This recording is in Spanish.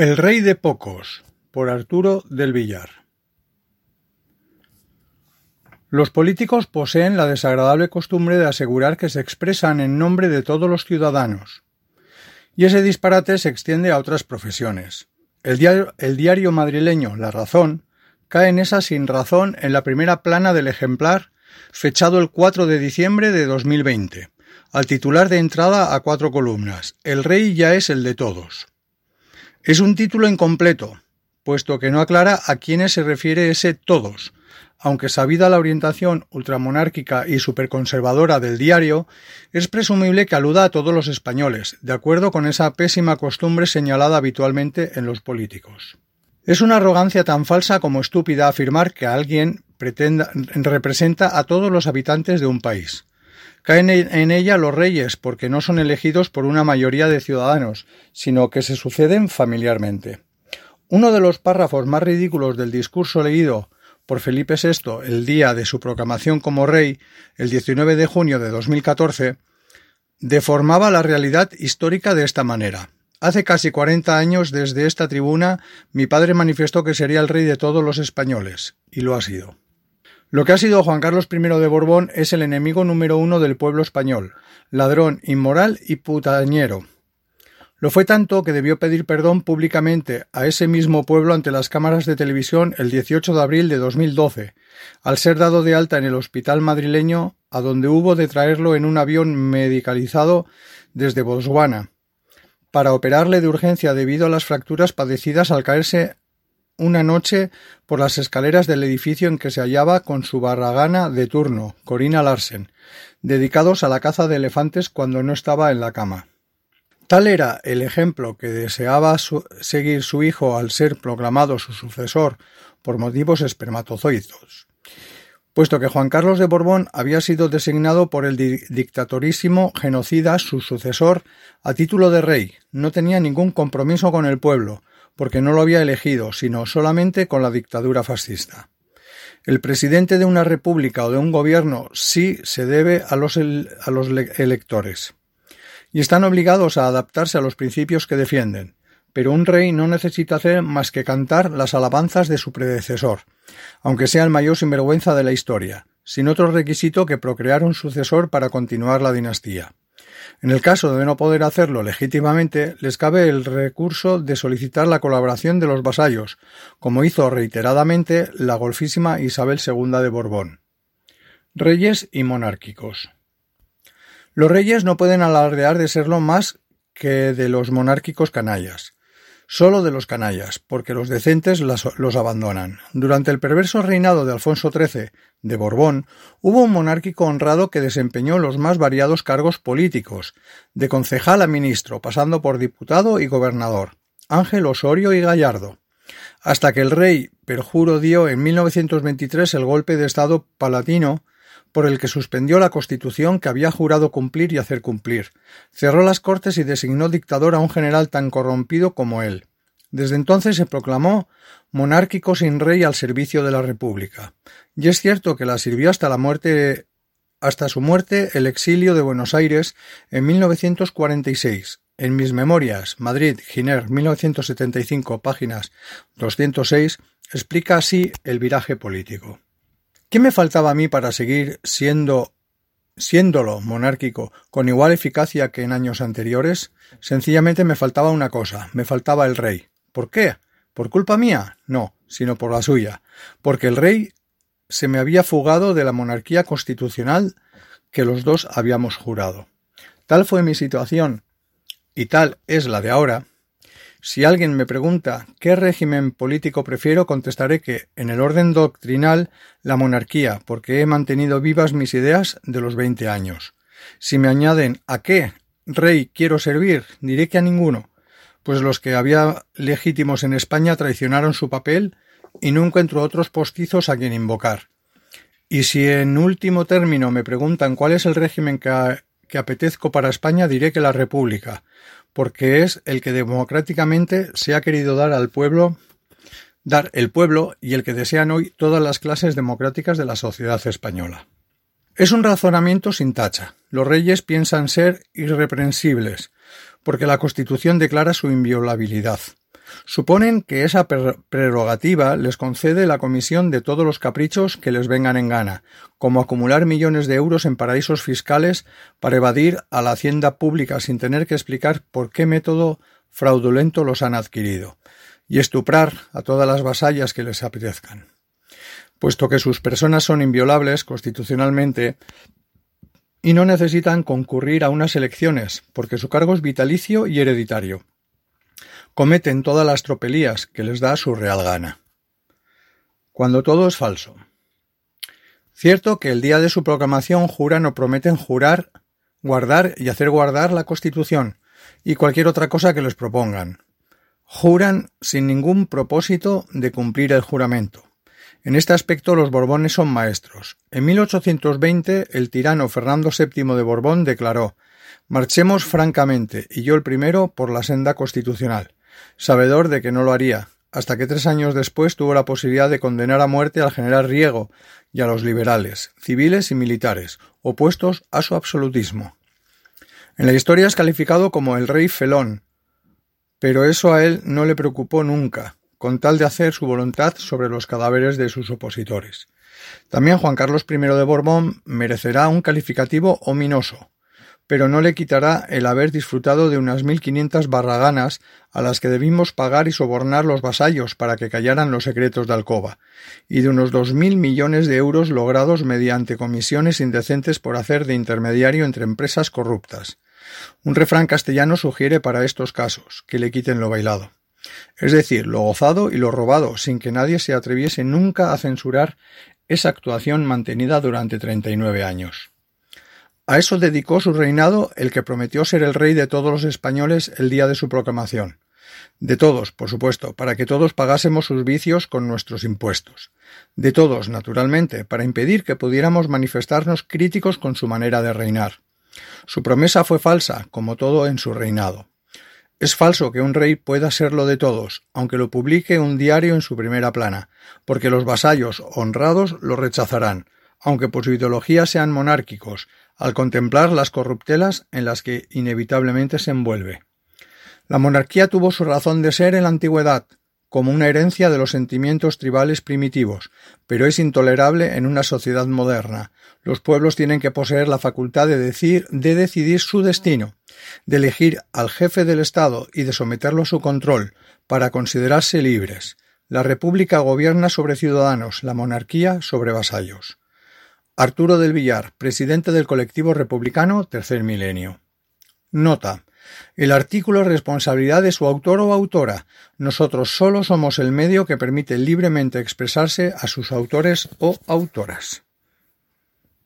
El rey de pocos por Arturo del Villar Los políticos poseen la desagradable costumbre de asegurar que se expresan en nombre de todos los ciudadanos. Y ese disparate se extiende a otras profesiones. El diario, madrileño La Razón cae en esa sin razón en la primera plana del ejemplar fechado el 4 de diciembre de 2020, al titular de entrada a cuatro columnas El rey ya es el de todos. Es un título incompleto, puesto que no aclara a quiénes se refiere ese todos, aunque sabida la orientación ultramonárquica y superconservadora del diario, es presumible que aluda a todos los españoles, de acuerdo con esa pésima costumbre señalada habitualmente en los políticos. Es una arrogancia tan falsa como estúpida afirmar que alguien pretenda, representa a todos los habitantes de un país. Caen en ella los reyes porque no son elegidos por una mayoría de ciudadanos, sino que se suceden familiarmente. Uno de los párrafos más ridículos del discurso leído por Felipe VI el día de su proclamación como rey, el 19 de junio de 2014, deformaba la realidad histórica de esta manera. Hace casi cuarenta años desde esta tribuna mi padre manifestó que sería el rey de todos los españoles, y lo ha sido. Lo que ha sido Juan Carlos I de Borbón es el enemigo número uno del pueblo español, ladrón, inmoral y putañero. Lo fue tanto que debió pedir perdón públicamente a ese mismo pueblo ante las cámaras de televisión el 18 de abril de 2012, al ser dado de alta en el hospital madrileño, a donde hubo de traerlo en un avión medicalizado desde Botswana, para operarle de urgencia debido a las fracturas padecidas al caerse una noche por las escaleras del edificio en que se hallaba con su barragana de turno, Corina Larsen, dedicados a la caza de elefantes cuando no estaba en la cama. Tal era el ejemplo que deseaba seguir su hijo al ser proclamado su sucesor por motivos espermatozoides, puesto que Juan Carlos de Borbón había sido designado por el dictatorísimo genocida su sucesor a título de rey, no tenía ningún compromiso con el pueblo, porque no lo había elegido, sino solamente con la dictadura fascista. El presidente de una república o de un gobierno sí se debe a los, electores. Y están obligados a adaptarse a los principios que defienden. Pero un rey no necesita hacer más que cantar las alabanzas de su predecesor, aunque sea el mayor sinvergüenza de la historia, sin otro requisito que procrear un sucesor para continuar la dinastía. En el caso de no poder hacerlo legítimamente, les cabe el recurso de solicitar la colaboración de los vasallos, como hizo reiteradamente la golfísima Isabel II de Borbón. Reyes y monárquicos. Los reyes no pueden alardear de serlo más que de los monárquicos canallas solo de los canallas, porque los decentes los abandonan. Durante el perverso reinado de Alfonso XIII de Borbón, hubo un monárquico honrado que desempeñó los más variados cargos políticos, de concejal a ministro, pasando por diputado y gobernador, Ángel Osorio y Gallardo, hasta que el rey perjuro dio en 1923 el golpe de Estado palatino por el que suspendió la Constitución que había jurado cumplir y hacer cumplir, cerró las Cortes y designó dictador a un general tan corrompido como él. Desde entonces se proclamó monárquico sin rey al servicio de la República. Y es cierto que la sirvió hasta la muerte hasta su muerte el exilio de Buenos Aires en 1946. En mis memorias, Madrid, Giner, 1975, páginas 206, explica así el viraje político. ¿Qué me faltaba a mí para seguir siendo siéndolo monárquico con igual eficacia que en años anteriores? Sencillamente me faltaba una cosa, me faltaba el rey. ¿Por qué? ¿Por culpa mía? No, sino por la suya, porque el rey se me había fugado de la monarquía constitucional que los dos habíamos jurado. Tal fue mi situación, y tal es la de ahora, si alguien me pregunta qué régimen político prefiero, contestaré que, en el orden doctrinal, la monarquía, porque he mantenido vivas mis ideas de los veinte años. Si me añaden a qué rey quiero servir, diré que a ninguno, pues los que había legítimos en España traicionaron su papel y no encuentro otros postizos a quien invocar. Y si en último término me preguntan cuál es el régimen que, que apetezco para España, diré que la República, porque es el que democráticamente se ha querido dar al pueblo, dar el pueblo y el que desean hoy todas las clases democráticas de la sociedad española. Es un razonamiento sin tacha. Los reyes piensan ser irreprensibles, porque la Constitución declara su inviolabilidad. Suponen que esa prerrogativa les concede la comisión de todos los caprichos que les vengan en gana, como acumular millones de euros en paraísos fiscales para evadir a la hacienda pública sin tener que explicar por qué método fraudulento los han adquirido, y estuprar a todas las vasallas que les apetezcan. Puesto que sus personas son inviolables constitucionalmente, y no necesitan concurrir a unas elecciones, porque su cargo es vitalicio y hereditario cometen todas las tropelías que les da su real gana. Cuando todo es falso. Cierto que el día de su proclamación juran o prometen jurar, guardar y hacer guardar la Constitución y cualquier otra cosa que les propongan. Juran sin ningún propósito de cumplir el juramento. En este aspecto los Borbones son maestros. En 1820 el tirano Fernando VII de Borbón declaró Marchemos francamente, y yo el primero, por la senda constitucional sabedor de que no lo haría, hasta que tres años después tuvo la posibilidad de condenar a muerte al general Riego y a los liberales, civiles y militares, opuestos a su absolutismo. En la historia es calificado como el rey felón, pero eso a él no le preocupó nunca, con tal de hacer su voluntad sobre los cadáveres de sus opositores. También Juan Carlos I de Borbón merecerá un calificativo ominoso, pero no le quitará el haber disfrutado de unas mil quinientas barraganas a las que debimos pagar y sobornar los vasallos para que callaran los secretos de alcoba, y de unos dos mil millones de euros logrados mediante comisiones indecentes por hacer de intermediario entre empresas corruptas. Un refrán castellano sugiere para estos casos que le quiten lo bailado. Es decir, lo gozado y lo robado, sin que nadie se atreviese nunca a censurar esa actuación mantenida durante treinta y nueve años. A eso dedicó su reinado el que prometió ser el rey de todos los españoles el día de su proclamación. De todos, por supuesto, para que todos pagásemos sus vicios con nuestros impuestos. De todos, naturalmente, para impedir que pudiéramos manifestarnos críticos con su manera de reinar. Su promesa fue falsa, como todo en su reinado. Es falso que un rey pueda serlo de todos, aunque lo publique un diario en su primera plana, porque los vasallos honrados lo rechazarán, aunque por su ideología sean monárquicos, al contemplar las corruptelas en las que inevitablemente se envuelve. La monarquía tuvo su razón de ser en la antigüedad, como una herencia de los sentimientos tribales primitivos, pero es intolerable en una sociedad moderna. Los pueblos tienen que poseer la facultad de, decir, de decidir su destino, de elegir al jefe del Estado y de someterlo a su control, para considerarse libres. La República gobierna sobre ciudadanos, la monarquía sobre vasallos. Arturo del Villar, presidente del colectivo republicano Tercer Milenio. Nota. El artículo es responsabilidad de su autor o autora. Nosotros solo somos el medio que permite libremente expresarse a sus autores o autoras.